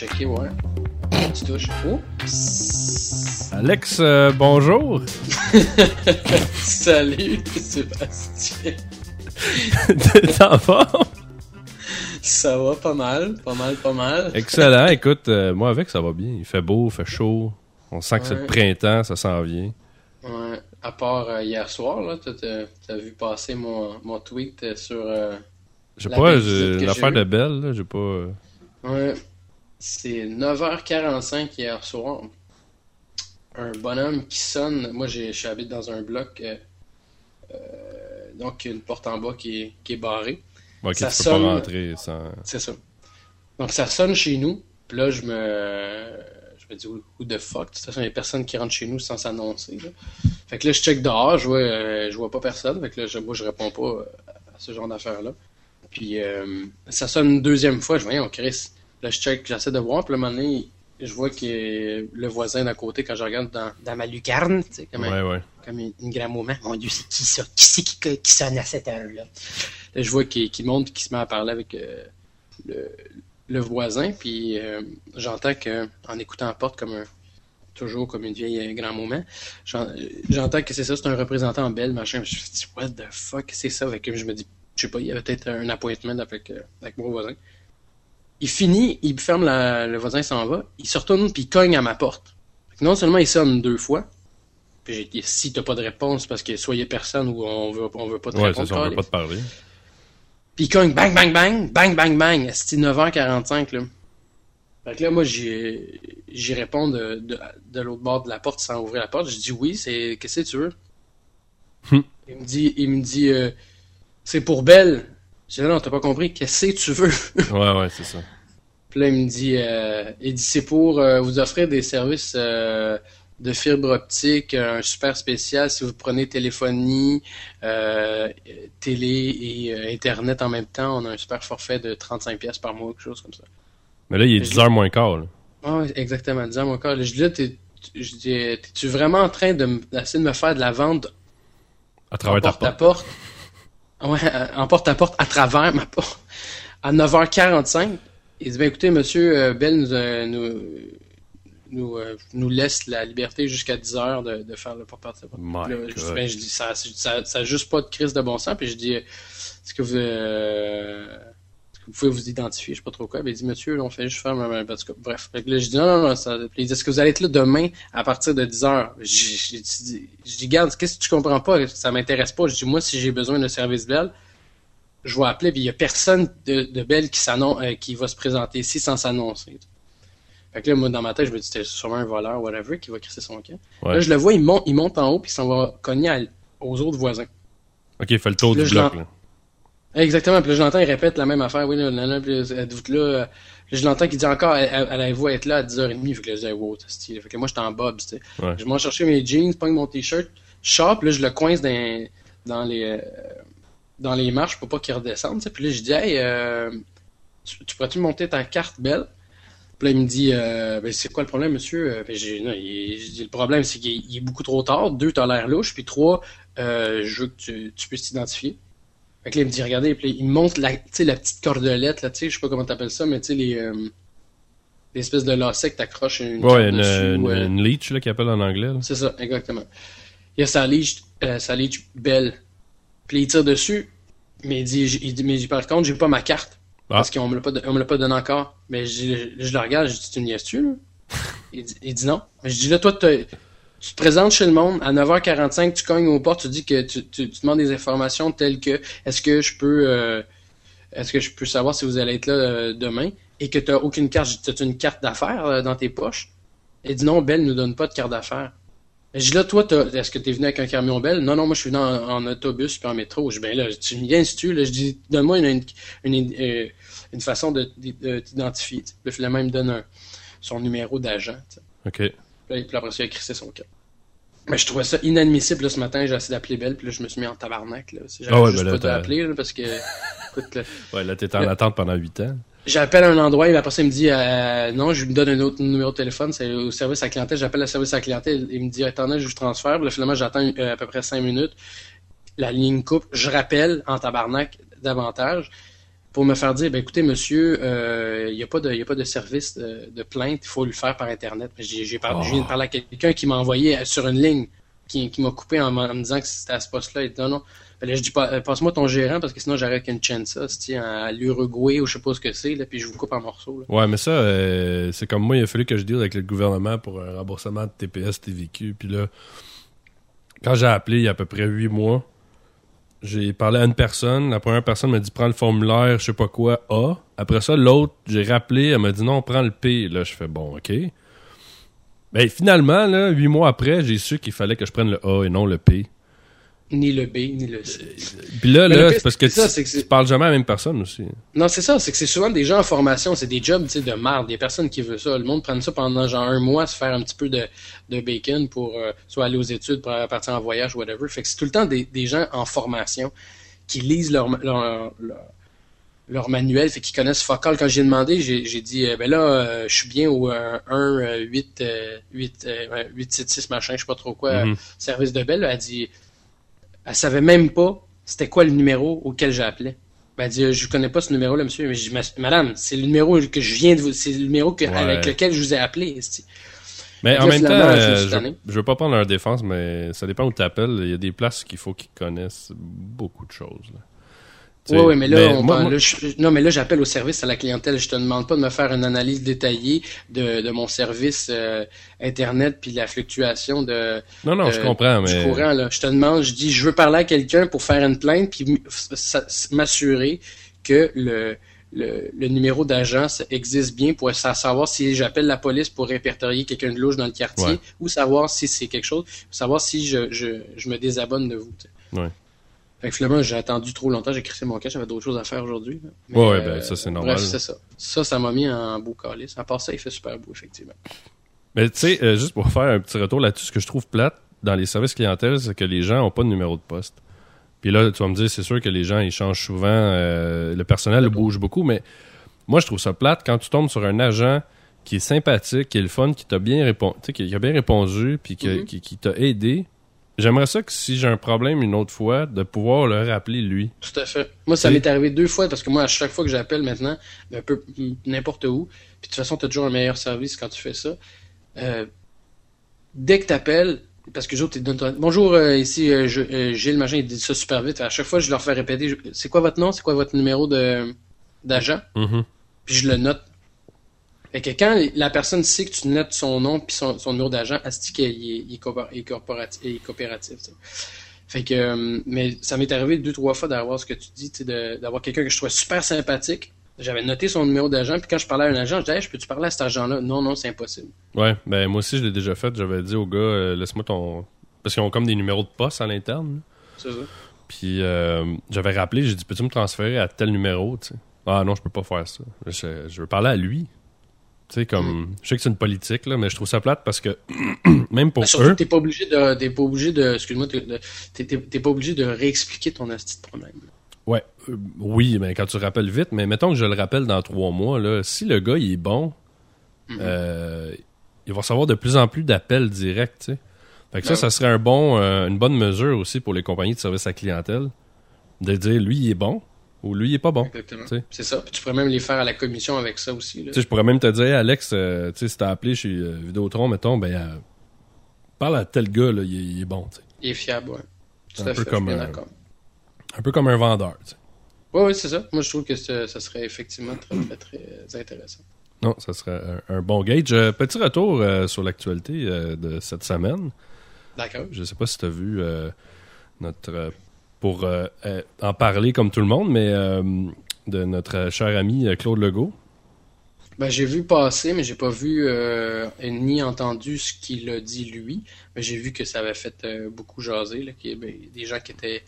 checker, ouais. Tu touches. Oups. Alex, euh, bonjour. Salut, Sébastien. T'es en forme? Ça va pas mal, pas mal, pas mal. Excellent. Écoute, euh, moi avec, ça va bien. Il fait beau, il fait chaud. On sent que c'est le printemps, ça s'en vient. Ouais, à part euh, hier soir, là, t'as- vu passer mon, mon tweet sur. euh, Je sais pas, l'affaire de. Belle, là, j'ai pas... Ouais, c'est 9h45 hier soir. Un bonhomme qui sonne. Moi, j'ai- je habite dans un bloc. euh, euh, donc, une porte en bas qui est, qui est barrée. Ça tu peux sonne. pas rentrer sans... C'est ça. Donc, ça sonne chez nous. Puis là, je me. Je me dis, who the fuck? De toute façon, il y a personne qui rentre chez nous sans s'annoncer. Fait que là, je check dehors. Je vois, euh, je vois pas personne. Fait que là, je, moi, je réponds pas euh, à ce genre d'affaires-là. Puis, euh, ça sonne une deuxième fois. Je vois, on Chris. Là, je check, j'essaie de voir. Puis là, un moment donné, je vois que le voisin d'à côté, quand je regarde dans, dans ma lucarne, tu sais, comme, un- Ouais, ouais. comme une, une grand moment. Mon Dieu, c'est qui ça? Qui c'est qui, qui sonne à cette heure-là? Là, je vois qu'il monte, qu'il se met à parler avec euh, le, le voisin, puis euh, j'entends que, en écoutant la porte comme un, toujours comme une vieille euh, grand moment, j'en- j'entends que c'est ça, c'est un représentant en belle, machin. Je me dis, what the fuck, c'est ça? Que je me dis, je sais pas, il y avait peut-être un appointment avec, euh, avec mon voisin. Il finit, il ferme la, le voisin s'en va, il se retourne puis il cogne à ma porte. Non seulement il sonne deux fois, puis j'ai dit, si t'as pas de réponse parce que a personne ou on veut, on veut pas te Ouais, répondre, ça, on veut pas te parler. Puis il cogne, bang, bang, bang, bang, bang, bang. C'était 9h45, là. Fait que là, moi, j'y j'y réponds de, de, de l'autre bord de la porte sans ouvrir la porte. Je dis oui, c'est. Qu'est-ce que tu veux? Hmm. Il me dit, il me dit, euh, c'est pour Belle. Je dis non, t'as pas compris. Qu'est-ce que tu veux? Ouais, ouais, c'est ça. Puis là, il me dit, euh, il dit c'est pour euh, vous offrir des services euh, de fibre optique, un super spécial si vous prenez téléphonie, euh, télé et euh, internet en même temps. On a un super forfait de 35 pièces par mois, quelque chose comme ça. Mais là, il est Je 10h moins quart, là. Ouais, exactement. Disant mon corps, je dis là, t'es, je dis, euh, t'es-tu vraiment en train de d'essayer de me faire de la vente À travers ta porte à porte? Ouais, euh, en porte à porte à travers ma porte. À 9h45, il dit ben écoutez, monsieur euh, Bell nous, euh, nous, nous, euh, nous laisse la liberté jusqu'à 10h de, de faire le porte à porte. Ben, je dis ça, ça, ça juste pas de crise de bon sens. Puis je dis euh, est-ce que vous euh, vous pouvez vous identifier, je sais pas trop quoi. Il dit monsieur, là, on fait juste faire en tout cas, bref. Fait que là, je dis non, non, non, ça, il dit est-ce que vous allez être là demain à partir de 10h? Je, je, dis, garde, qu'est-ce que tu comprends pas? Ça m'intéresse pas. Je dis moi, si j'ai besoin de service Bell, je vais appeler, puis il y a personne de, de Bell qui s'annonce, euh, qui va se présenter ici sans s'annoncer. Fait que là, moi, dans ma tête, je me dis, c'était sûrement un voleur, whatever, qui va crisser son camp. Ouais. Là, je le vois, il monte, il monte en haut, puis il s'en va cogner à- aux autres voisins. Ok, il fait le tour Là, du bloc, là. Exactement, puis là, je l'entends, il répète la même affaire, oui, là, là, là, puis là, là, je l'entends qu'il dit encore, elle- allez-vous être là à 10h30, fait que là, je dis, wow, c'est stylé. Fait que moi, j'étais en bob, tu sais. Ouais. Je m'en chercher mes jeans, pogne mon t-shirt, puis là, je le coince dans, dans les, euh, dans les marches pour pas qu'il redescende, tu sais. Puis là, je dis, hey, euh, tu, tu pourrais-tu monter ta carte belle? Puis là, il me dit, euh, ben, c'est quoi le problème, monsieur? Euh, Ben, j'ai, non, il- je dis, le problème, c'est qu'il est- beaucoup trop tard. Deux, t'as l'air louche. Puis trois, euh, je veux que tu, tu puisses t'identifier. Fait que là, il me dit, regardez, puis il me montre la, la petite cordelette, là, tu sais, je sais pas comment t'appelles ça, mais tu sais, les, euh, l'espèce de lacet que t'accroches une Ouais, une, dessus, une, ou, euh, une leech, là, qu'il appelle en anglais, c'est ça, exactement. Il y a sa leash, euh, sa belle. Puis il tire dessus, mais il dit, il dit mais par contre, j'ai pas ma carte. Ah. Parce qu'on me l'a pas, on me l'a pas donné encore. Mais je, je le regarde, je dis, tu me niaises-tu, là? il, dit, il dit non. Mais je dis, là, toi, t'as- tu te présentes chez le monde, à 9h45, tu cognes aux portes, tu dis que tu, tu, tu demandes des informations telles que, est-ce que je peux, euh, est-ce que je peux savoir si vous allez être là euh, demain? Et que t'as aucune carte, dis, t'as une carte d'affaires euh, dans tes poches? Il dit non, Belle nous donne pas de carte d'affaires. Je dis là, toi, est-ce que t'es venu avec un camion Belle? Non, non, moi je suis venu en, autobus puis en métro. Je dis ben là, tu viens si tu là, je dis donne-moi une, une, une, une façon de, de- de t'identifier. tu finalement, me donne son numéro d'agent. tu. Ok. Puis après ça, il a crissé son cas. Mais je trouvais ça inadmissible là, ce matin, j'ai essayé d'appeler Belle, puis là, je me suis mis en tabarnak. Là. J'avais Ah ouais, juste ben là, pas d'appeler parce que écoute, là, Ouais, là, t'es en attente pendant 8 ans. J'appelle à un endroit, et après ça, il me dit euh, non, je lui donne un autre numéro de téléphone, c'est au service à la clientèle. J'appelle le service à la clientèle, il me dit attendez, je vous transfère. Puis là, finalement, j'attends euh, à peu près cinq minutes. La ligne coupe, je rappelle en tabarnak davantage. Pour me faire dire, ben écoutez, monsieur, il n'y a, pas de, y a pas de service de, plainte, il faut le faire par Internet. J'ai parlé, Je viens de parler à quelqu'un qui m'a envoyé sur une ligne, qui, qui m'a coupé en, me disant que c'était à ce poste-là. Il dit, non, non. Ben là, je dis, passe-moi ton gérant, parce que sinon j'arrête qu'une chansa, à l'Uruguay ou je sais pas ce que c'est, là, puis je vous coupe en morceaux. Ouais, mais ça, c'est comme moi, il a fallu que je deal avec le gouvernement pour un remboursement de TPS, TVQ, puis là, quand j'ai appelé il y a à peu près huit mois, j'ai parlé à une personne. La première personne m'a dit prends le formulaire, je sais pas quoi, A. Après ça, l'autre, j'ai rappelé, elle m'a dit non, prends le P. Là, je fais bon, ok. Ben finalement, là, huit mois après, j'ai su qu'il fallait que je prenne le A et non le P. Ni le B, ni le C. Puis là, là c'est parce que, tu, parles jamais à la même personne aussi. Non, c'est ça. C'est que c'est souvent des gens en formation. C'est des jobs, tu sais, de merde. Des personnes qui veulent ça. Le monde prend ça pendant genre un mois, se faire un petit peu de, de bacon pour euh, soit aller aux études, pour partir en voyage, whatever. Fait que c'est tout le temps des, des gens en formation qui lisent leur, leur, leur, manuel, fait qu'ils connaissent Focal. Quand j'ai demandé, j'ai dit, euh, ben là, euh, je suis bien au 1, 8, 8, 8, 7, 6, machin, je sais pas trop quoi, mm-hmm. service de belle. Elle dit, elle savait même pas c'était quoi le numéro auquel j'appelais. Ben, elle dit, je connais pas ce numéro-là, monsieur. Mais je dis, madame, c'est le numéro que je viens de vous, c'est le numéro avec lequel je vous ai appelé. Mais en même temps, euh, je, je, veux pas prendre leur défense, mais ça dépend où tu appelles. Il y a des places qu'il faut qu'ils connaissent beaucoup de choses. Oui, oui, mais là, on parle, non, mais là, j'appelle au service à la clientèle. Je te demande pas de me faire une analyse détaillée de, de mon service euh, Internet puis la fluctuation de. Non, non, je comprends, mais. courant, là. Je te demande, je dis, je veux parler à quelqu'un pour faire une plainte puis m'assurer que le, le, le numéro d'agence existe bien pour savoir si j'appelle la police pour répertorier quelqu'un de louche dans le quartier ou savoir si c'est quelque chose, savoir si je, je, je me désabonne de vous. Ouais. Fait que finalement, j'ai attendu trop longtemps, j'ai crissé mon cas, j'avais d'autres choses à faire aujourd'hui. Ouais, ben euh, ça c'est normal. Bref, c'est ça. Ça, ça m'a mis en beau calice. À part ça, il fait super beau, effectivement. Mais tu sais, euh, juste pour faire un petit retour là-dessus, ce que je trouve plate dans les services clientèles, c'est que les gens n'ont pas de numéro de poste. Puis là, tu vas me dire, c'est sûr que les gens, ils changent souvent, euh, le personnel bouge beaucoup, mais moi, je trouve ça plate quand tu tombes sur un agent qui est sympathique, qui est le fun, qui t'a bien répondu, qui a bien répondu, puis mm-hmm. qui, qui t'a aidé, J'aimerais ça que si j'ai un problème une autre fois, de pouvoir le rappeler lui. Tout à fait. Moi, ça m'est arrivé deux fois parce que moi, à chaque fois que j'appelle maintenant, un peu n'importe où, puis de toute façon, tu as toujours un meilleur service quand tu fais ça. Euh, dès que tu appelles, parce que j'autre, bonjour, euh, ici euh, Gilles Machin, il dit ça super vite. À chaque fois, je leur fais répéter, c'est quoi votre nom, c'est quoi votre numéro de d'agent, mm-hmm. puis je le note fait que quand la personne sait que tu notes son nom puis son, numéro d'agent, elle se dit qu'il est, coopératif. Fait que, euh, mais ça m'est arrivé deux, trois fois d'avoir ce que tu dis, d'avoir quelqu'un que je trouvais super sympathique. J'avais noté son numéro d'agent, puis quand je parlais à un agent, je disais, hey, je peux-tu parler à cet agent-là? Non, non, c'est impossible. Ouais, ben moi aussi, je l'ai déjà fait. J'avais dit au gars, euh, laisse-moi ton. Parce qu'ils ont comme des numéros de poste à l'interne. C'est ça. Puis euh, j'avais rappelé, j'ai dit, peux-tu me transférer à tel numéro? Ah non, je peux pas faire ça. je veux parler à lui. Tu sais, comme, je sais que c'est une politique, là, mais je trouve ça plate parce que, même pour surtout, eux. T'es pas obligé de, t'es pas obligé de, excuse-moi, t'es, pas obligé de réexpliquer ton astuce de problème. Ouais, euh, oui, mais quand tu rappelles vite, mais mettons que je le rappelle dans trois mois, là, si le gars, il est bon, mm-hmm. euh, il va recevoir de plus en plus d'appels directs, tu sais. Fait que ça, ben ça serait un bon, euh, une bonne mesure aussi pour les compagnies de service à clientèle. De dire, lui, il est bon, ou lui, il est pas bon. Exactement. C'est ça. Puis tu pourrais même les faire à la commission avec ça aussi. Je pourrais même te dire, Alex, euh, si t'as appelé chez euh, Vidéotron, mettons, ben, euh, parle à tel gars, là, il, est, bon. Il est fiable, ouais. Tout un peu comme un, un peu comme un vendeur. Oui, oui, c'est ça. Moi, je trouve que ça serait effectivement très, très, très intéressant. Non, ça serait un, bon gauge. petit retour sur l'actualité de cette semaine. D'accord. Je sais pas si tu as vu notre pour euh, euh, en parler comme tout le monde, mais euh, de notre cher ami Claude Legault. Ben, j'ai vu passer, mais j'ai pas vu ni entendu ce qu'il a dit lui. Mais j'ai vu que ça avait fait beaucoup jaser, là, qu'il y avait des gens qui étaient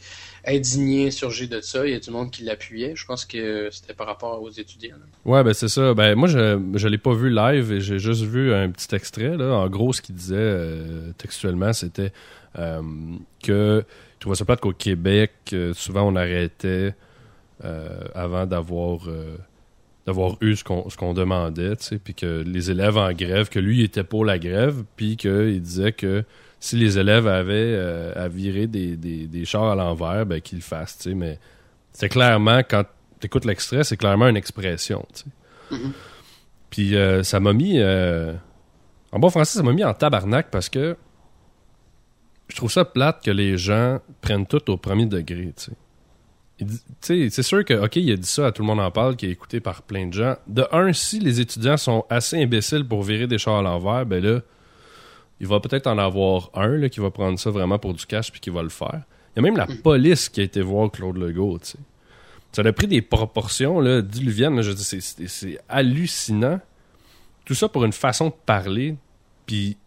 indignés, surgés de ça. Il y a du monde qui l'appuyait. Je pense que c'était par rapport aux étudiants. Ouais, ben c'est ça. Ben moi, je je l'ai pas vu live et j'ai juste vu un petit extrait. Là. En gros, ce qu'il disait textuellement, c'était que je trouvais ça plate qu'au Québec, euh, souvent on arrêtait euh, avant d'avoir euh, d'avoir eu ce qu'on ce qu'on demandait, puis que les élèves en grève, que lui il était pour la grève, puis qu'il disait que si les élèves avaient à virer des, des, chars à l'envers, ben qu'ils le fassent, mais c'est clairement quand écoutes l'extrait, c'est clairement une expression. tu sais. Mhm. Puis euh, ça m'a mis. en bon français, ça m'a mis en tabarnak parce que je trouve ça plate que les gens prennent tout au premier degré. tu sais. C'est sûr que, OK, il a dit ça, à tout le monde en parle, qui est écouté par plein de gens. De un, si les étudiants sont assez imbéciles pour virer des chars à l'envers, ben là, il va peut-être en avoir un là, qui va prendre ça vraiment pour du cash puis qui va le faire. Il y a même la police qui a été voir Claude Legault, tu sais. Ça a pris des proportions là, diluviennes. là, je dis, c'est hallucinant. Tout ça pour une façon de parler. Puis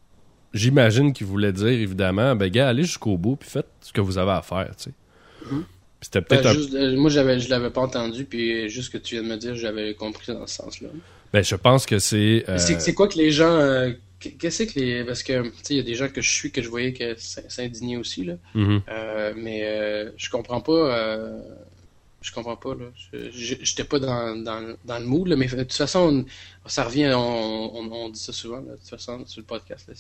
j'imagine qu'il voulait dire, évidemment, ben gars, allez jusqu'au bout puis faites ce que vous avez à faire, tu sais. Mhm. C'était Ben, peut-être un... juste, euh, moi, j'avais, je l'avais pas entendu, puis juste ce que tu viens de me dire, j'avais compris dans ce sens-là. Ben, je pense que c'est... euh, C'est, quoi que les gens. euh, qu'est-ce que les. Parce que, tu sais, il y a des gens que je suis que je voyais que s'indignaient aussi, là. mhm. Mais euh, je comprends pas. Euh, je comprends pas, là. J'étais pas dans, dans, dans le mood, là, mais de toute façon, on- ça revient, on, on, on dit ça souvent, là, de toute façon, sur le podcast. Là,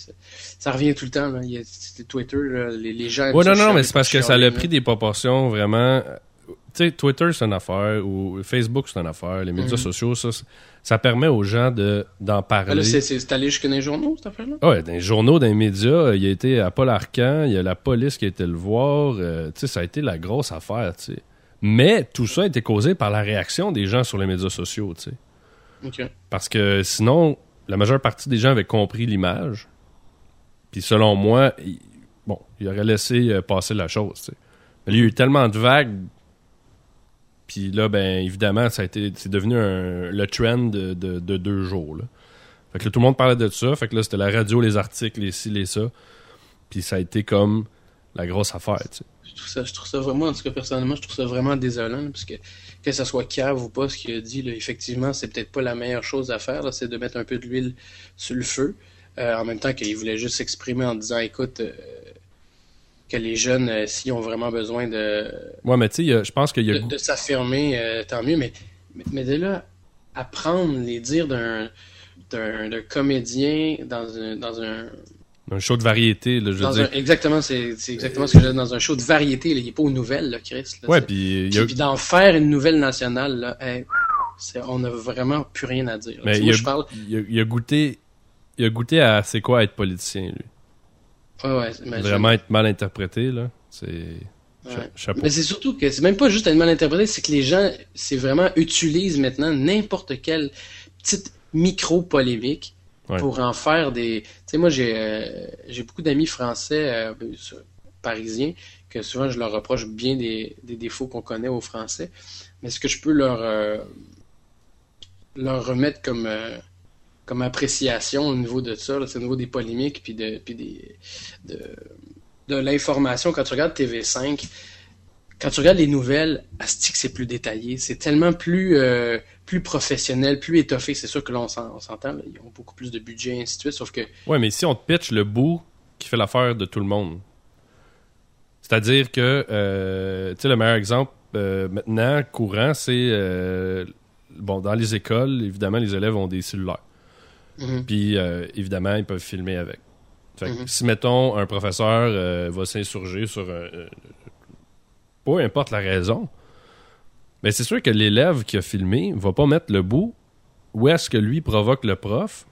ça revient tout le temps. Là. Il y a Twitter, là, les, les gens. Ouais, non, non, mais c'est parce que ça a pris des proportions vraiment. Tu sais, Twitter, c'est une affaire, ou Facebook, c'est une affaire, les médias Mhm. sociaux, ça, ça permet aux gens de, d'en Ah, parler. c'est, allé jusque dans les journaux, cette affaire-là? Ouais, dans les journaux, dans les médias, il a été à Paul Arcan, il y a la police qui a été le voir, euh, tu sais, ça a été la grosse affaire, tu sais. Mais tout ça a été causé par la réaction des gens sur les médias sociaux, tu sais. Parce que sinon, la majeure partie des gens avaient compris l'image. Puis selon moi, il- bon, il aurait laissé euh, passer la chose. tu sais. Mais il y a eu tellement de vagues. Puis là, ben évidemment, ça a été, c'est devenu un- le trend de, de- de deux jours. Là. Fait que là, tout le monde parlait de ça. Fait que là, c'était la radio, les articles, les ci, les ça. Puis ça a été comme la grosse affaire. tu sais. Je trouve ça, je trouve ça vraiment, en tout cas personnellement, je trouve ça vraiment désolant, là, parce que que ça soit cave ou pas, ce qu'il a dit, là, effectivement, c'est peut-être pas la meilleure chose à faire, c'est de mettre un peu d'huile sur le feu, euh, en même temps qu'il voulait juste s'exprimer en disant, écoute, euh, que les jeunes, euh, s'ils ont vraiment besoin de, Ouais, mais tu sais, je pense qu'il y a. de, de s'affirmer, tant mieux, mais, mais, mais de là, apprendre les dires d'un d'un d'un comédien dans un, dans un, un show de variété, là, je veux dans dire. un exactement, c'est c'est exactement ce que j'ai dans un show de variété, là, il est pas aux nouvelles, là, Chris. là, Ouais, puis a, d'en faire une nouvelle nationale, là, hey, c'est- on n'a vraiment plus rien à dire. Mais il moi, a- je parle. il a, il a goûté. Il a goûté à c'est quoi être politicien, lui? Ouais, ouais, imagine. Vraiment être mal interprété, là. C'est. cha- Ouais. Chapeau. Mais c'est surtout que c'est même pas juste être mal interprété, c'est que les gens, c'est vraiment utilisent maintenant n'importe quelle petite micro-polémique Pour en faire des. Tu sais, moi, j'ai euh, j'ai beaucoup d'amis français, euh, parisiens, que souvent je leur reproche bien des, des défauts qu'on connaît aux Français. Mais ce que je peux leur, euh, leur remettre comme, comme appréciation au niveau de ça, c'est au niveau des polémiques puis de, puis des, de, de l'information. Quand tu regardes TV5, quand tu regardes les nouvelles, asti que c'est plus détaillé. C'est tellement plus, plus professionnel, plus étoffé. C'est sûr que là, on s'en- on s'entend. ils ont beaucoup plus de budget et ainsi de suite. Sauf que Ouais, mais si on te pitch le bout qui fait l'affaire de tout le monde. C'est-à-dire que, euh, tu sais, le meilleur exemple euh, maintenant, courant, c'est. euh, bon, dans les écoles, évidemment, les élèves ont des cellulaires. Mhm. Puis, évidemment, ils peuvent filmer avec. Fait que Mhm. si, mettons, un professeur va s'insurger sur un. peu importe la raison, mais c'est sûr que l'élève qui a filmé va pas mettre le bout où est-ce que lui provoque le prof,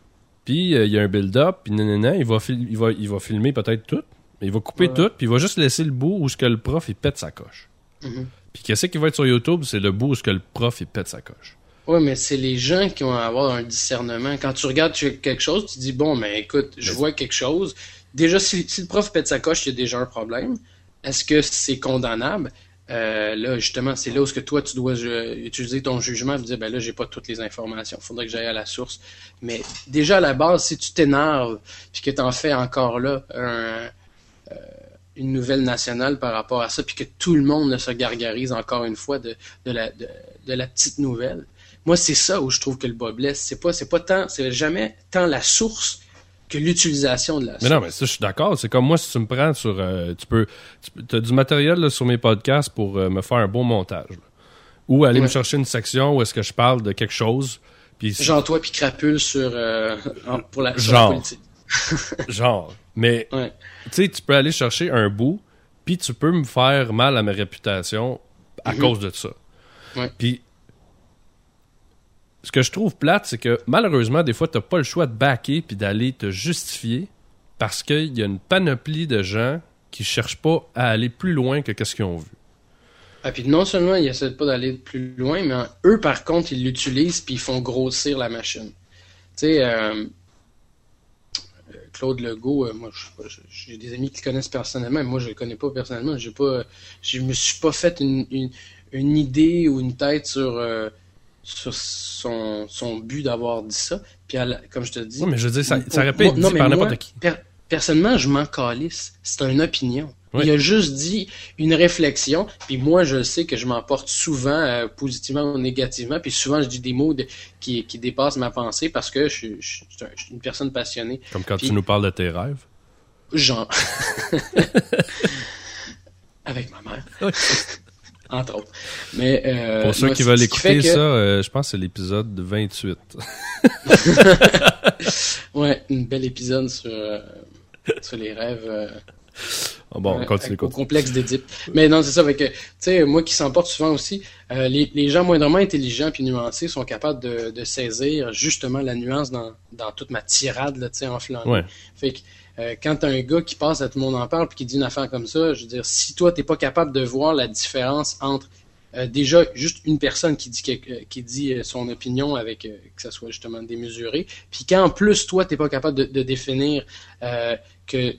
puis euh, il y a un build-up, puis nanana, il va, il va, il va filmer peut-être tout, mais il va couper Ouais. tout, puis il va juste laisser le bout où ce que le prof, il pète sa coche. Mhm. Puis qu'est-ce qui va être sur YouTube, c'est le bout où ce que le prof, il pète sa coche. Ouais, mais c'est les gens qui vont avoir un discernement. Quand tu regardes quelque chose, tu dis bon, mais écoute, je vois quelque chose. Déjà, si, si le prof pète sa coche, il y a déjà un problème. Est-ce que c'est condamnable? Euh, là, justement, c'est là où que toi, tu dois euh, utiliser ton jugement et dire, ben là, j'ai pas toutes les informations. Faudrait que j'aille à la source. Mais déjà, à la base, si tu t'énerves puis que t'en fais encore là euh, une nouvelle nationale par rapport à ça, puis que tout le monde se gargarise encore une fois de, la, de, de la petite nouvelle. Moi, c'est ça où je trouve que le bas blesse. C'est pas, c'est pas tant, c'est jamais tant la source que l'utilisation de la Mais non, mais ça, je suis d'accord. C'est comme moi, si tu me prends sur. euh, tu peux. Tu as du matériel là, sur mes podcasts pour euh, me faire un bon montage. là. Ou aller Ouais. me chercher une section où est-ce que je parle de quelque chose. Puis Genre toi puis crapule sur, euh, pour la, sur Genre. la politique. genre. Mais Ouais. tu sais, tu peux aller chercher un bout, puis tu peux me faire mal à ma réputation à Mhm. cause de ça. Puis ce que je trouve plate, c'est que malheureusement, des fois, tu n'as pas le choix de backer puis d'aller te justifier parce qu'il y a une panoplie de gens qui cherchent pas à aller plus loin que ce qu'ils ont vu. Ah, puis non seulement ils essaient pas d'aller plus loin, mais eux, par contre, ils l'utilisent puis ils font grossir la machine. Tu sais, euh, Claude Legault, euh, moi, j'ai des amis qui le connaissent personnellement, mais moi, je le connais pas personnellement. J'ai pas, je me suis pas fait une, une, idée ou une tête sur, euh, sur son, son but d'avoir dit ça. Puis, comme je te dis. Oui, mais je veux dire, ça, ça répète dit par n'importe qui. personnellement, je m'en calisse. C'est une opinion. Il a juste dit une réflexion, puis moi je sais que je m'emporte souvent euh, positivement ou négativement, puis souvent je dis des mots qui, qui, dépassent ma pensée parce que je, suis une personne passionnée. Comme quand tu nous parles de tes rêves. Genre. Avec ma mère. Entre autres. Mais, euh, Pour ceux qui veulent écouter ça, euh, je pense que c'est l'épisode 28. ouais, un bel épisode sur, sur les rêves ah bon, on continue, Au complexe d'Édipe. Mais non, c'est ça. Avec, tu sais, moi qui s'emporte souvent aussi, euh, les, les, gens moindrement intelligents puis nuancés sont capables de, de saisir justement la nuance dans, dans toute ma tirade, là, tu sais, enflammée. Ouais. Fait que, euh, quand t'as un gars qui passe à tout le monde en parle puis qui dit une affaire comme ça, je veux dire, si toi t'es pas capable de voir la différence entre euh, déjà juste une personne qui dit qui dit son opinion avec que ça soit justement démesuré, puis quand en plus toi t'es pas capable de, de définir que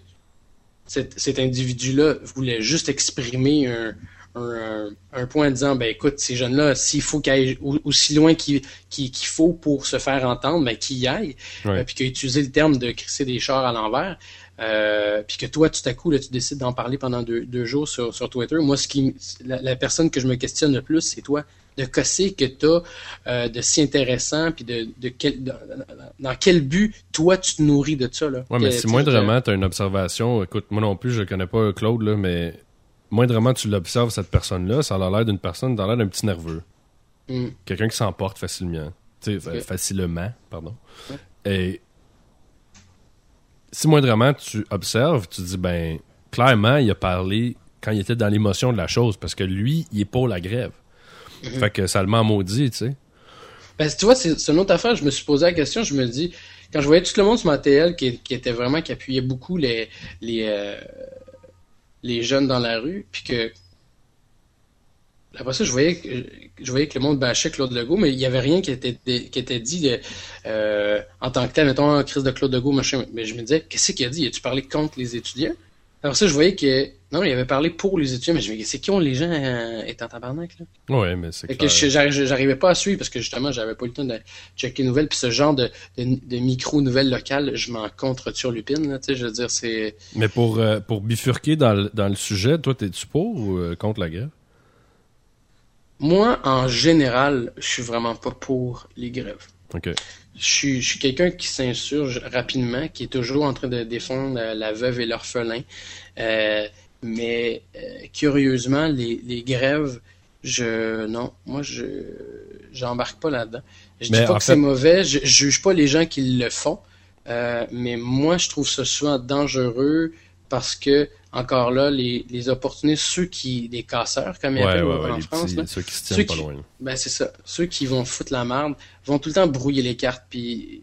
cet, individu-là voulait juste exprimer un, un, point en disant ben écoute ces jeunes-là s'il faut qu'ils aillent aussi loin qu'il faut pour se faire entendre ben qu'ils y aillent. Euh, puis qu'il a utilisé le terme de crisser des chars à l'envers. Euh, puis que toi tout à coup là, tu décides d'en parler pendant deux, deux jours sur, sur Twitter. Moi ce qui la, personne que je me questionne le plus c'est toi. De casser que tu as euh, de si intéressant, puis de, de, quel, dans quel but toi tu te nourris de ça. Là, ouais, mais si moindrement tu as une observation, écoute, moi non plus je connais pas Claude, là, mais moindrement tu l'observes, cette personne-là, ça a l'air d'une personne, dans l'air d'un petit nerveux. Hmm. Quelqu'un qui s'emporte facilement. tu sais Facilement, pardon. Et si moindrement tu observes, tu dis, ben, clairement, il a parlé quand il était dans l'émotion de la chose, parce que lui, il est pour la grève. Mhm. Fait que ça le maudit, tu sais. Ben, tu vois, c'est une autre affaire. Je me suis posé la question. Je me dis, quand je voyais tout le monde sur ma TL qui, était vraiment, qui appuyait beaucoup les, les, euh, les jeunes dans la rue, puis que après ça, je voyais, je voyais que le monde bâchait Claude Legault, mais il n'y avait rien qui était, qui était dit euh, en tant que tel, mettons, crise de Claude Legault, machin. Mais je me disais, qu'est-ce qu'il a dit? As-tu parlé contre les étudiants? Alors ça, je voyais que non, il avait parlé pour les étudiants, mais je me disais, c'est qui ont les gens euh, étant tabarnak, là? Oui, mais c'est que j'arrivais pas à suivre parce que justement, j'avais pas eu le temps de checker les nouvelles. Puis ce genre de, de, micro-nouvelles locales, je m'en contre sur Lupine, là, tu sais, je veux dire, c'est... Mais pour, euh, pour bifurquer dans le, dans le sujet, toi, t'es-tu pour ou euh, contre la grève? Moi, en général, je suis vraiment pas pour les grèves. OK. Je suis, je suis quelqu'un qui s'insurge rapidement, qui est toujours en train de défendre la veuve et l'orphelin. Euh, mais euh, curieusement, les, les, grèves, je non, moi je j'embarque pas là-dedans. Je dis pas que c'est mauvais, je, juge pas les gens qui le font, euh, mais moi je trouve ça souvent dangereux parce que encore là, les, les opportunistes, ceux qui, les casseurs, comme ils appellent en France, ceux qui se tiennent pas loin. Ben c'est ça. Ceux qui vont foutre la merde vont tout le temps brouiller les cartes, puis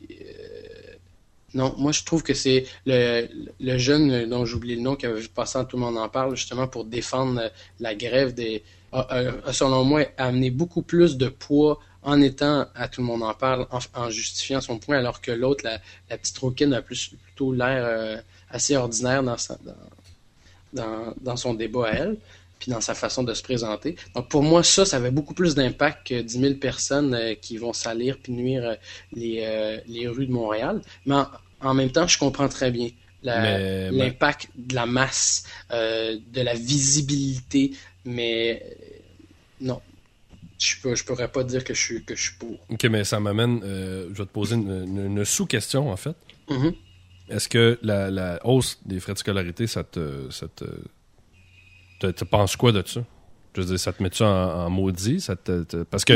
non, moi je trouve que c'est le, le, jeune dont j'oublie le nom qui avait passé tout le monde en parle justement pour défendre la grève des a, selon moi amené beaucoup plus de poids en étant à tout le monde en parle en, justifiant son point alors que l'autre la, la, petite roquine a plus plutôt l'air euh, assez ordinaire dans, sa, dans, dans, son débat à elle puis dans sa façon de se présenter. Donc pour moi, ça, ça avait beaucoup plus d'impact que 10 000 personnes euh, qui vont salir puis nuire euh, les, les rues de Montréal. Mais en même temps, je comprends très bien l'impact de la masse, euh, de la visibilité, mais euh, non. Je ne je pourrais pas dire que je suis, que je suis pour. Ok, mais ça m'amène. Euh, je vais te poser une, sous-question, en fait. Mm-hmm. Est-ce que la, hausse des frais de scolarité, ça te. Ça te, penses quoi de ça? Je veux dire, ça te met-tu en, maudit? Ça te, parce que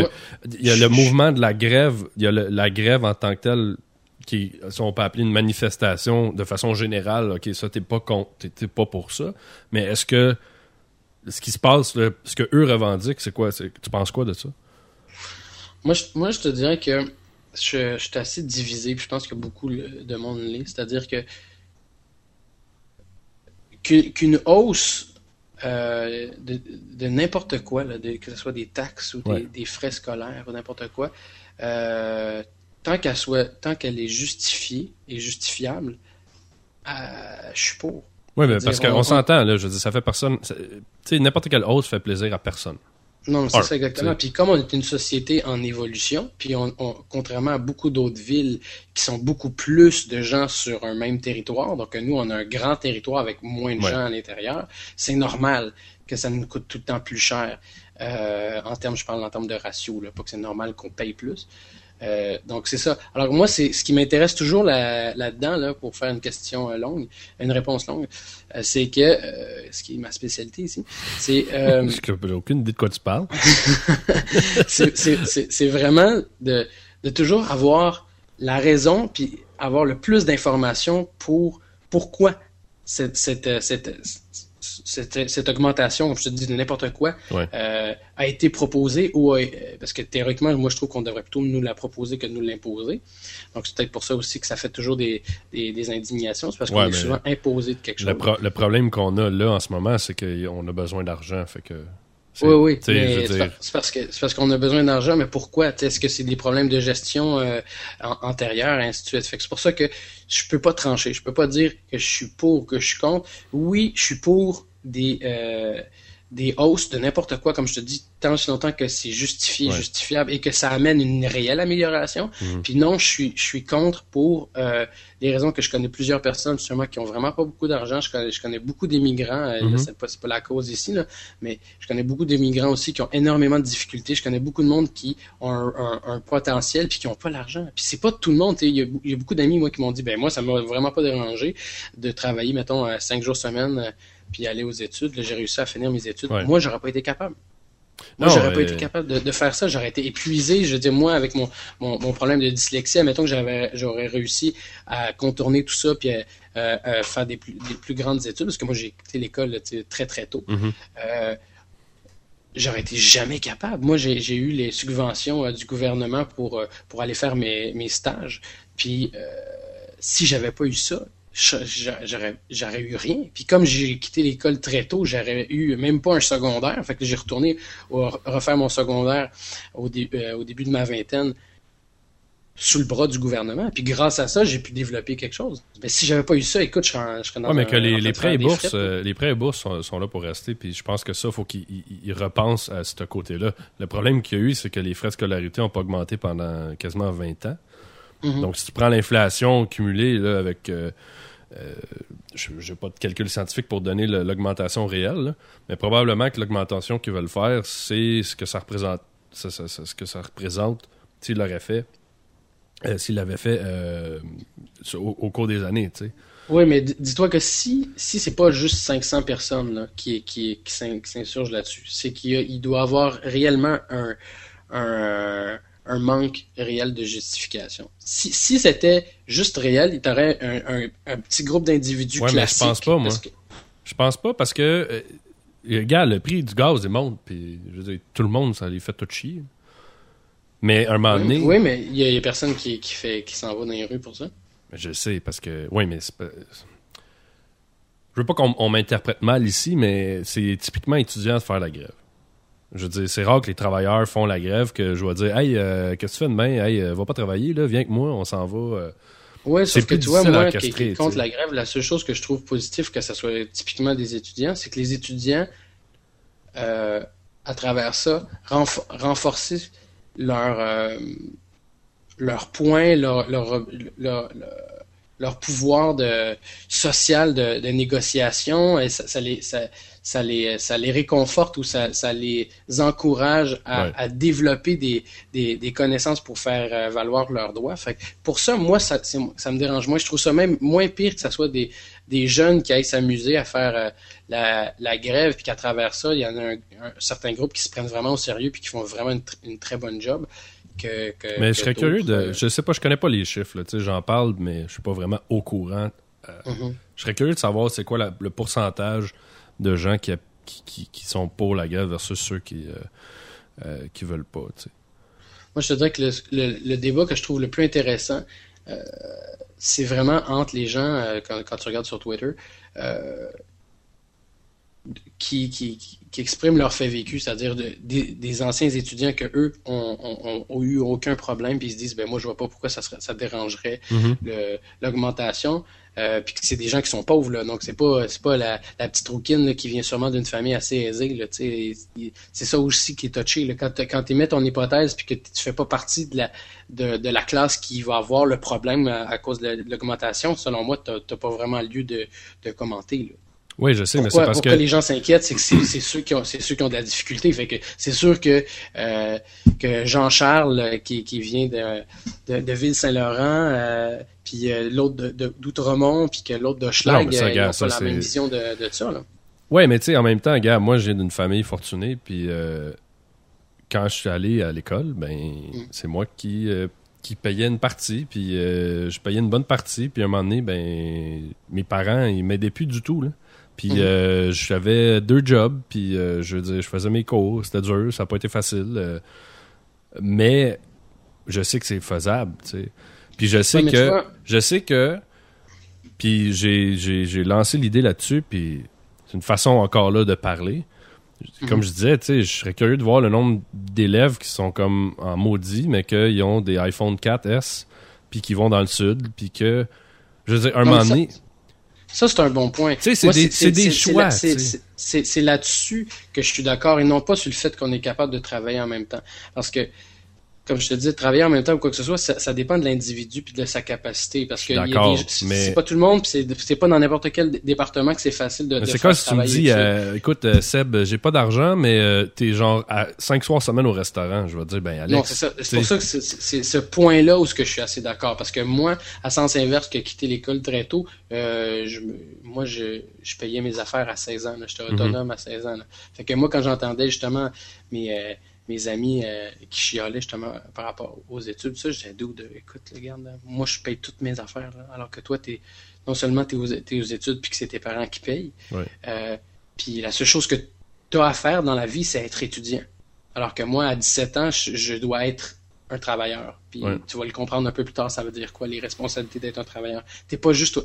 il y a le mouvement de la grève, il y a la grève en tant que telle qui, si on peut appeler une manifestation de façon générale, ok, ça t'es pas contre, pas pour ça, mais est-ce que ce qui se passe, ce que eux revendiquent, c'est quoi? Tu penses quoi de ça? Moi je, moi, je te dirais que je, suis assez divisé, puis je pense que beaucoup de monde l'est. C'est-à-dire que qu'une hausse euh, de, n'importe quoi, que ce soit des taxes ou des, frais scolaires ou n'importe quoi, euh, tant qu'elle soit, tant qu'elle est justifiée et justifiable, euh, je suis pour. Oui, mais parce qu'on s'entend, là, je dis, ça fait personne. Tu sais, n'importe quelle hausse fait plaisir à personne. Non, c'est ça exactement. Puis comme on est une société en évolution, puis on, contrairement à beaucoup d'autres villes qui sont beaucoup plus de gens sur un même territoire, donc nous on a un grand territoire avec moins de gens à l'intérieur, c'est normal que ça nous coûte tout le temps plus cher. Euh, en termes, je parle en termes de ratio, là, pas que c'est normal qu'on paye plus. Euh, donc c'est ça. Alors moi, c'est ce qui m'intéresse toujours là-dedans, là, pour faire une question euh, longue, une réponse longue, euh, c'est que ce qui est ma spécialité ici, c'est. Euh, j'ai aucune idée de quoi tu parles. c'est vraiment de, de toujours avoir la raison puis avoir le plus d'informations pour pourquoi cette, cette, cette, cette, augmentation, je te dis n'importe quoi, euh, a été proposée ou parce que théoriquement, moi je trouve qu'on devrait plutôt nous la proposer que nous l'imposer. Donc c'est peut-être pour ça aussi que ça fait toujours des, indignations, c'est parce qu'on est souvent imposé de quelque chose. Le, problème qu'on a là en ce moment, c'est qu'on a besoin d'argent, fait que. Oui, oui. C'est parce que c'est parce qu'on a besoin d'argent, mais pourquoi Est-ce que c'est des problèmes de gestion euh, antérieurs, et ainsi de suite? C'est pour ça que je peux pas trancher. Je peux pas dire que je suis pour ou que je suis contre. Oui, je suis pour des euh, des hausses de n'importe quoi, comme je te dis, tant aussi longtemps que c'est justifié, justifiable et que ça amène une réelle amélioration. Mhm. Puis non, je suis, je suis contre pour euh, des raisons que je connais plusieurs personnes justement qui ont vraiment pas beaucoup d'argent. Je connais, je connais beaucoup d'immigrants, euh, mhm. c'est pas, pas, la cause ici, là, mais je connais beaucoup d'immigrants aussi qui ont énormément de difficultés. Je connais beaucoup de monde qui ont un, un, potentiel puis qui ont pas l'argent. Puis c'est pas tout le monde. Il y, y, a beaucoup d'amis moi qui m'ont dit, ben moi ça m'a vraiment pas dérangé de travailler mettons cinq jours semaine puis aller aux études. J'ai réussi à finir mes études. Moi, j'aurais pas été capable. Moi, j'aurais pas été capable de, faire ça. J'aurais été épuisé. Je veux dire, moi, avec mon, mon, problème de dyslexie, admettons que j'avais, j'aurais réussi à contourner tout ça puis à, faire des plus, des plus, grandes études, parce que moi, j'ai quitté l'école très, très tôt. Mm-hmm. Euh, j'aurais été jamais capable. Moi, j'ai eu les subventions euh, du gouvernement pour, euh, pour aller faire mes, mes stages. Puis, si j'avais pas eu ça, j'aurais eu rien. Puis comme j'ai quitté l'école très tôt, j'aurais eu même pas un secondaire. Fait que j'ai retourné refaire mon secondaire au, euh, au, début de ma vingtaine sous le bras du gouvernement. Puis grâce à ça, j'ai pu développer quelque chose. Mais si j'avais pas eu ça, écoute, je serais, je dans ouais, mais que les, prêts et bourses, euh, les prêts et bourses sont, là pour rester. Puis je pense que ça, faut qu'ils repensent à ce côté-là. Le problème qu'il y a eu, c'est que les frais de scolarité n'ont pas augmenté pendant quasiment 20 ans. Mm-hmm. Donc, si tu prends l'inflation cumulée là, avec euh, euh, je n'ai pas de calcul scientifique pour donner l'augmentation réelle, mais probablement que l'augmentation qu'ils veulent faire, c'est ce que ça représente, ce que ça représente s'il l'aurait fait, euh, s'il l'avait fait euh, au, cours des années. Oui, mais dis-toi que si, si c'est pas juste 500 personnes qui, qui, qui s'insurgent là-dessus, c'est qu'il doit avoir réellement un, un un manque réel de justification. Si, si c'était juste réel, il y aurait un, un, petit groupe d'individus ouais, classiques. Mais je pense pas, moi. Je pense pas parce que, euh, regarde, le prix du gaz, il monte, puis je veux dire, tout le monde, ça les fait tout chier. Mais un moment donné... Oui, mais il y, a personne qui, qui, fait, qui s'en va dans les rues pour ça. Je sais, parce que... Oui, mais c'est pas... Je veux pas qu'on m'interprète mal ici, mais c'est typiquement étudiant de faire la grève. Je veux dire, c'est rare que les travailleurs font la grève que je vais dire Hey, euh, qu'est-ce que tu fais demain? Hey, euh, va pas travailler, là, viens avec moi, on s'en va. Euh. Oui, sauf que tu vois, moi, qui, contre la grève, la seule chose que je trouve positive, que ce soit typiquement des étudiants, c'est que les étudiants, à travers ça, renforcer leur, leur point, leur, leur, leur, pouvoir de, social de, négociation, et ça, ça les. Ça, ça les, ça les réconforte ou ça, ça les encourage à, à développer des, des, des, connaissances pour faire euh, valoir leurs droits. Fait pour ça, moi, ça, ça me dérange moins. Je trouve ça même moins pire que ce soit des, des jeunes qui aillent s'amuser à faire euh, la, la, grève, puis qu'à travers ça, il y en a un, certain groupe qui se prennent vraiment au sérieux puis qui font vraiment une, une très bonne job. Que, que, mais je serais curieux de. Euh, je sais pas, je connais pas les chiffres, j'en parle, mais je suis pas vraiment au courant. Mm-hmm. Je serais curieux de savoir c'est quoi le pourcentage de gens qui, qui, qui, sont pour la grève versus ceux qui, euh, euh veulent pas. moi, je te dirais que le, débat que je trouve le plus intéressant, euh, c'est vraiment entre les gens, euh, quand, tu regardes sur Twitter, qui, qui, qui, expriment leur fait vécu, c'est-à-dire des, anciens étudiants que eux ont, eu aucun problème, puis ils se disent ben moi je vois pas pourquoi ça serait, ça dérangerait mm-hmm. l'augmentation. Euh, puis c'est des gens qui sont pauvres là, donc c'est pas c'est pas la, la petite rouquine qui vient sûrement d'une famille assez aisée là, c'est ça aussi qui est touché là. quand quand tu mets ton hypothèse puis que tu fais pas partie de la de, de la classe qui va avoir le problème à, cause de l'augmentation, selon moi t'as pas vraiment lieu de, de commenter là. Oui, je sais, mais c'est parce que... les gens s'inquiètent, c'est que c'est ceux qui ont c'est ceux qui ont de la difficulté. Fait que c'est sûr que euh, que Jean-Charles euh, qui, qui vient de de, de Ville-Saint-Laurent, euh, puis euh, l'autre d'Outremont, puis que l'autre de Schlag, ils n'ont pas la même vision de, de ça là. Ouais, mais tu sais, en même temps, gars, moi j'ai d'une famille fortunée, puis quand je suis allé à l'école, ben mm. c'est moi qui qui payais une partie, puis je payais une bonne partie, puis à un moment donné, ben mes parents ils m'aidaient plus du tout là. Puis mhm. euh, j'avais deux jobs, puis euh, je veux dire, je faisais mes cours, c'était dur, ça n'a pas été facile. Euh, mais je sais que c'est faisable, tu sais. Puis je sais que je sais que puis j'ai lancé l'idée là-dessus, puis c'est une façon encore là de parler. Comme mhm. je disais, tu sais, je serais curieux de voir le nombre d'élèves qui sont comme en maudit, mais qu'ils ont des iPhone 4S, puis qui vont dans le sud, puis que, je veux dire, un moment donné... Ça, c'est un bon point. Tu sais, c'est des, choix. C'est là-dessus que je suis d'accord et non pas sur le fait qu'on est capable de travailler en même temps. Parce que comme je te dis, travailler en même temps ou quoi que ce soit, ça, dépend de l'individu puis de sa capacité. Parce que c'est pas tout le monde, puis c'est pas dans n'importe quel département que c'est facile de, de C'est quoi si tu me dis, euh, écoute, euh, Seb, j'ai pas d'argent, mais euh, t'es genre à cinq soirs semaine au restaurant, je vais dire, ben Alex. Non, c'est ça. C'est pour ça que c'est ce point-là où ce que je suis assez d'accord. Parce que moi, à sens inverse que quitter l'école très tôt, je, moi, je, je payais mes affaires à 16 ans. J'étais mhm. autonome à 16 ans. Fait que moi, quand j'entendais justement mes mes amis euh, qui chialaient justement par rapport aux études, ça, j'ai d'où de, écoute, regarde, moi je paye toutes mes affaires, alors que toi, es, non seulement tu es, aux études puis que c'est tes parents qui payent, euh, puis la seule chose que tu as à faire dans la vie, c'est être étudiant. Alors que moi, à 17 ans, je, dois être un travailleur. Puis tu vas le comprendre un peu plus tard, ça veut dire quoi, les responsabilités d'être un travailleur. T'es pas juste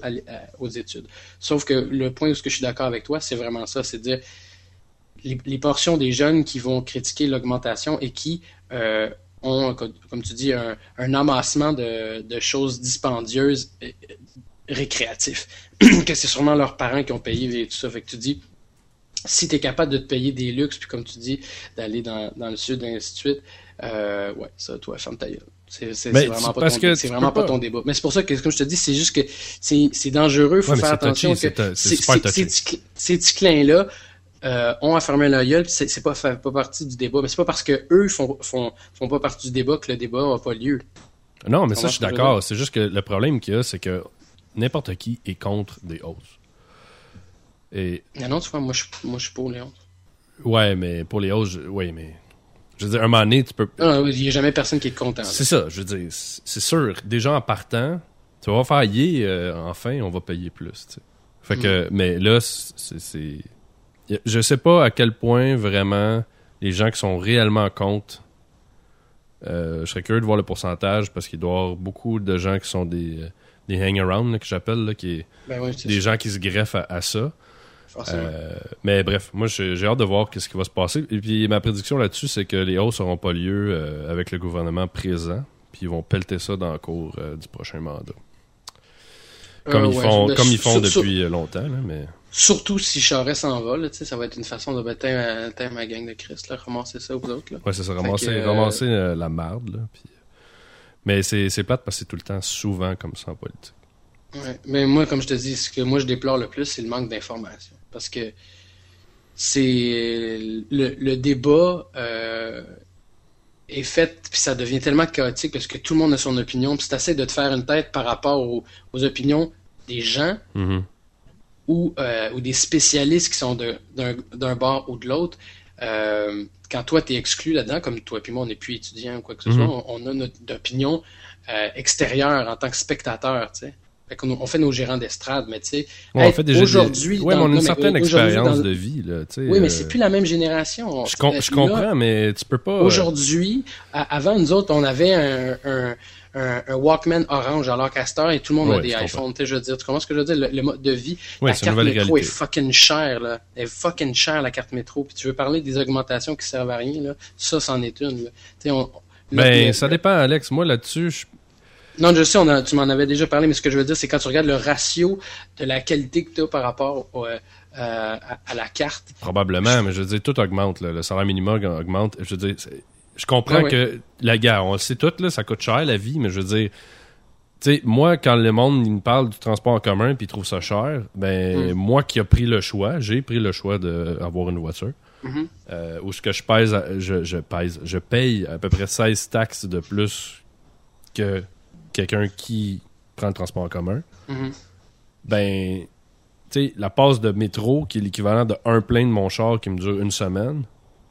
aux études. Sauf que le point où je suis d'accord avec toi, c'est vraiment ça, c'est de dire les, portions des jeunes qui vont critiquer l'augmentation et qui euh, ont, comme tu dis, un, amassement de, choses dispendieuses et, récréatifs, que c'est sûrement leurs parents qui ont payé et tout ça. Fait que tu dis, si tu es capable de te payer des luxes, puis comme tu dis, d'aller dans, le sud et ainsi de suite, euh, ouais, ça, toi, ferme ta gueule. C'est vraiment, pas ton, vraiment pas, ton débat. Mais c'est pour ça que, comme je te dis, c'est juste que c'est dangereux, il faut faire attention que ces petits clins-là, euh, ont fermer la gueule, c'est pas pas partie du débat. Mais c'est pas parce que eux font, font, font pas partie du débat que le débat n'a pas lieu. Non, mais ça, je suis d'accord. C'est juste que le problème qu'il y a, c'est que n'importe qui est contre des hausses. Et... non, tu vois, moi, je, moi, je suis pour les hausses. Ouais, mais pour les hausses, oui, mais. Je veux dire, un moment donné, tu peux. Non, il n'y a jamais personne qui est content. C'est ça, je veux dire, c'est sûr. Déjà en partant, tu vas faire, yeah, euh, enfin, on va payer plus, Fait que, mm. mais là, c'est je sais pas à quel point vraiment les gens qui sont réellement contre. Euh, je serais curieux de voir le pourcentage parce qu'il doit y avoir beaucoup de gens qui sont des, des hang-around, que j'appelle, qui ben des gens qui se greffent à, ça. Euh, mais bref, moi j'ai hâte de voir ce qui va se passer. Et puis ma prédiction là-dessus, c'est que les hausses n'auront pas lieu euh, avec le gouvernement présent. Puis ils vont pelleter ça dans le cours du prochain mandat. Comme ils font, comme ils font depuis longtemps, mais. Surtout si Charest s'en va, là, ça va être une façon de battre ma gang de Christ, là, ramasser ça aux autres. Là. Ouais, c'est ça, ramasser, euh, ramasser euh, la marde. Là. Euh, mais c'est plate parce que c'est tout le temps souvent comme ça en politique. Ouais, mais moi, comme je te dis, ce que moi je déplore le plus, c'est le manque d'information. Parce que c'est le, le, débat est fait, puis ça devient tellement chaotique parce que tout le monde a son opinion, puis c'est assez de te faire une tête par rapport aux, aux opinions des gens. Mm-hmm ou, euh, ou des spécialistes qui sont d'un bord ou de l'autre, euh, quand toi, tu es exclu là-dedans, comme toi et moi, on n'est plus étudiant ou quoi que ce soit, mhm. on, a notre opinion euh, extérieure en tant que spectateur, tu sais. qu'on- on fait nos gérants d'estrade, mais tu sais, Ouais, on fait des aujourd'hui. Ouais, on a non, une mais certaine expérience de vie, là. Oui, mais euh, c'est plus la même génération. Je, com- je comprends, mais tu peux pas. euh, Aujourd'hui, avant nous autres, on avait un, un, un, un Walkman orange alors qu'à cette heure, et tout le monde a des iPhones. Tu sais, je veux dire, tu comprends ce que je veux dire? Le, le mode de vie, Ouais, la carte métro réalité. est fucking chère, là. Elle est fucking chère, la carte métro. Puis tu veux parler des augmentations qui servent à rien, là. Ça, c'en est une, là. Tu sais, on, Ben, le- ça dépend, Alex. Moi, là-dessus, je- Non, je sais, on a- tu m'en avais déjà parlé, mais ce que je veux dire, c'est quand tu regardes le ratio de la qualité que tu as par rapport au, euh, euh, à, à la carte. probablement, mais je veux dire, tout augmente. là. Le salaire minimum augmente. Je veux dire, je comprends Ah ouais. que la guerre, on le sait tout, là, ça coûte cher, la vie, mais je veux dire. Tu sais, moi, quand le monde il me parle du transport en commun puis trouve ça cher, ben Mm. moi qui a pris le choix, j'ai pris le choix d'avoir une voiture. Euh, où ce que je pèse, je, je pèse, je paye à peu près 16 taxes de plus que quelqu'un qui prend le transport en commun. Mhm. Ben, tu sais, la passe de métro, qui est l'équivalent de un plein de mon char qui me dure une semaine,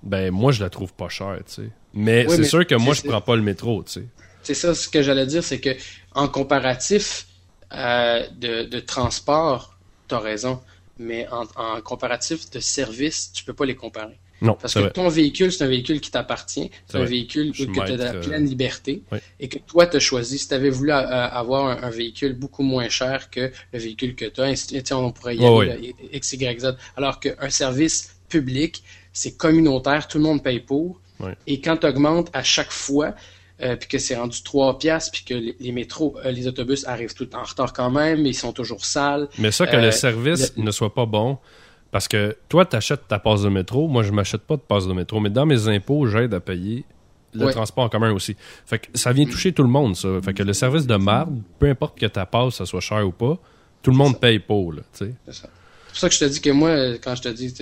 ben, moi, je la trouve pas chère, tu sais. Mais Oui, c'est sûr que moi, je prends pas le métro, tu sais. C'est ça ce que j'allais dire, c'est que en comparatif euh, de, de transport, tu as raison, mais en, en comparatif de service, tu peux pas les comparer. Non, Parce que vrai. ton véhicule, c'est un véhicule qui t'appartient, c'est un vrai. véhicule Je suis tu as la euh, pleine liberté oui. et que toi, tu as choisi. Si tu avais voulu euh, avoir un, un véhicule beaucoup moins cher que le véhicule que tu as, on pourrait y aller, là, X, Y, Z. Alors qu'un service public, c'est communautaire, tout le monde paye pour. Ouais. Et quand tu augmentes à chaque fois, euh, puis que c'est rendu 3 piastres, puis que les, les métros, euh, les autobus arrivent tout en retard quand même, ils sont toujours sales. Mais ça, que Euh, le service ne soit pas bon, parce que toi, t'achètes ta passe de métro, moi, je m'achète pas de passe de métro, mais dans mes impôts, j'aide à payer le Ouais. transport en commun aussi. Fait que ça vient toucher tout le monde, ça. Fait que le service de marde, peu importe que ta passe, ça soit cher ou pas, tout le monde paye pour, là, tu sais. C'est pour ça que je te dis que moi, quand je te dis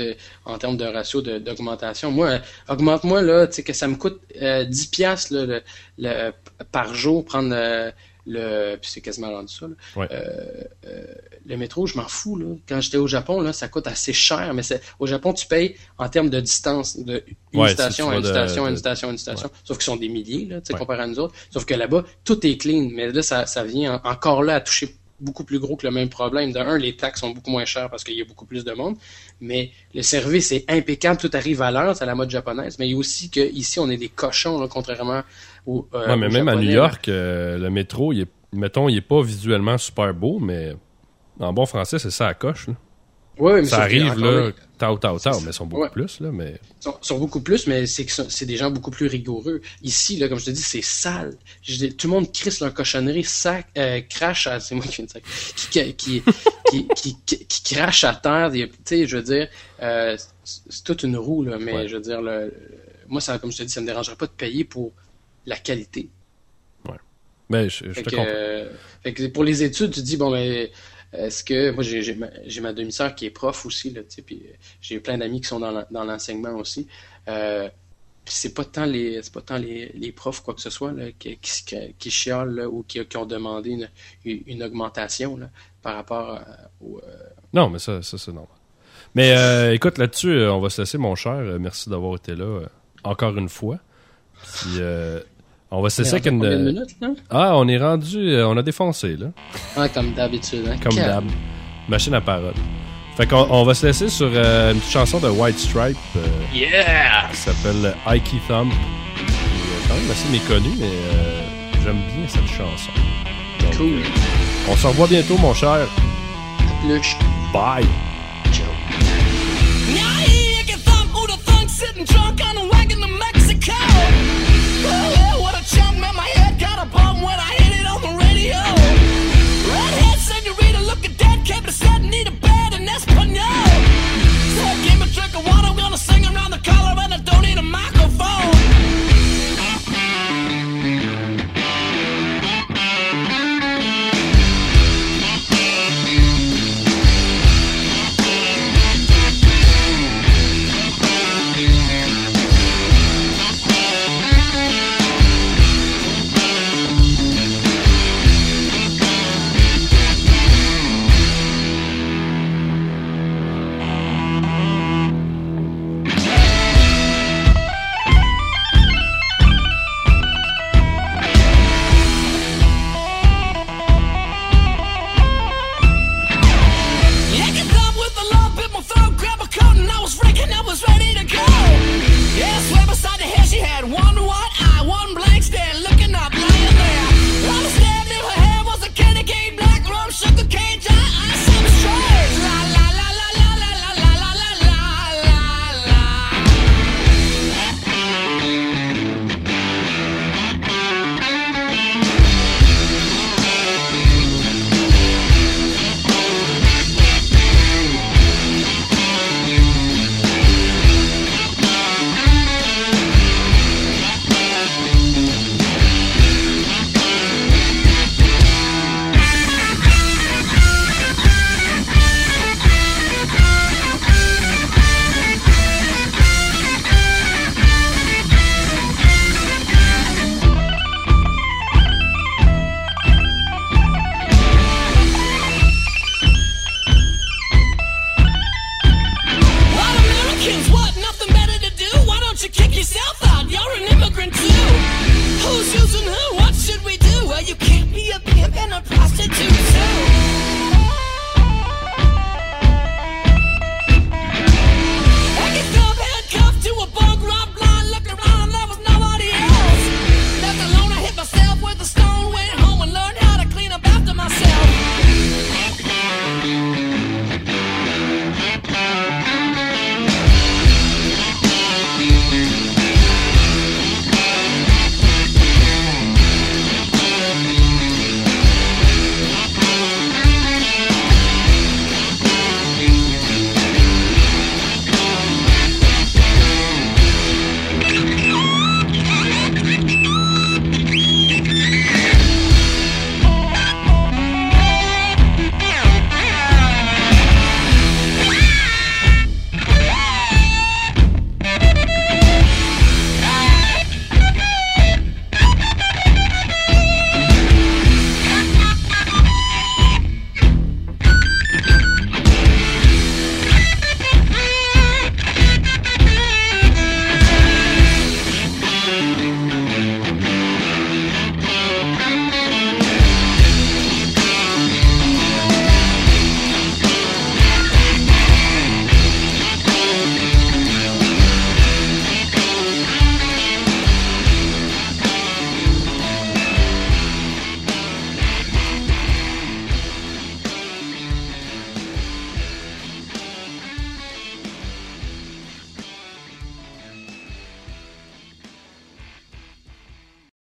en termes de ratio de- d'augmentation, moi, augmente-moi là, tu sais que ça me coûte euh, 10 piastres là, le, le- par jour prendre euh, le puis c'est quasiment rendu ça. là. Ouais. Euh, euh, le métro, je m'en fous là. Quand j'étais au Japon là, ça coûte assez cher, mais c'est au Japon tu payes en termes de distance de une Ouais, station à une de- station à une de- station à une station. Sauf qu'ils sont des milliers là, tu sais Ouais. comparé à nous autres. Sauf que là-bas tout est clean, mais là ça, ça vient en- encore là à toucher beaucoup plus gros que le même problème. De un, les taxes sont beaucoup moins chères parce qu'il y a beaucoup plus de monde, mais le service est impeccable, tout arrive à l'heure, c'est à la mode japonaise. Mais il y a aussi que ici on est des cochons, là, contrairement au. euh, Ouais, mais aux même à New. York, euh, le métro, il est, mettons, il est pas visuellement super beau, mais en bon français, c'est ça à coche, là. Ouais, mais Ça arrive, là, tao, tao, tao, mais ils sont beaucoup Ouais. plus, là, mais... sont, sont beaucoup plus, mais c'est c'est des gens beaucoup plus rigoureux. Ici, là, comme je te dis, c'est sale. Je tout le monde crisse leur cochonnerie, sac, euh, crache à, c'est moi qui viens de dire, qui, qui, qui, qui, qui- qui crache à terre. Tu sais, je veux dire, euh, c'est toute une roue, là, mais Ouais. je veux dire, le, moi, ça, comme je te dis, ça me dérangerait pas de payer pour la qualité. Mais je, je Fait te que, comprends. euh, fait que pour les études, tu dis, bon, ben, est-ce que. Moi, j'ai ma, ma demi-sœur qui est prof aussi, là, puis euh, j'ai plein d'amis qui sont dans l'enseignement aussi. Euh, c'est pas tant les pas tant les, profs quoi que ce soit là, qui, là, ou qui, ont demandé une, augmentation là, par rapport à- au euh, Non, mais ça, c'est normal. Mais euh, écoute, là-dessus, euh, on va se laisser, mon cher. Euh, merci d'avoir été là euh, encore une fois. Puis, euh, on va se laisser avec une... combien de minutes là? Ah, on est rendu... euh, on a défoncé, là. Ah, comme d'habitude hein. Comme d'hab. Machine à parole. Fait qu'on on va se laisser sur euh, une petite chanson de White Stripe euh, Yeah! qui s'appelle Ikey Thump. Qui est quand même assez méconnue, mais euh, j'aime bien cette chanson. Donc, Cool. euh, on se revoit bientôt, mon cher. Plus. Bye! Now singing around the collar and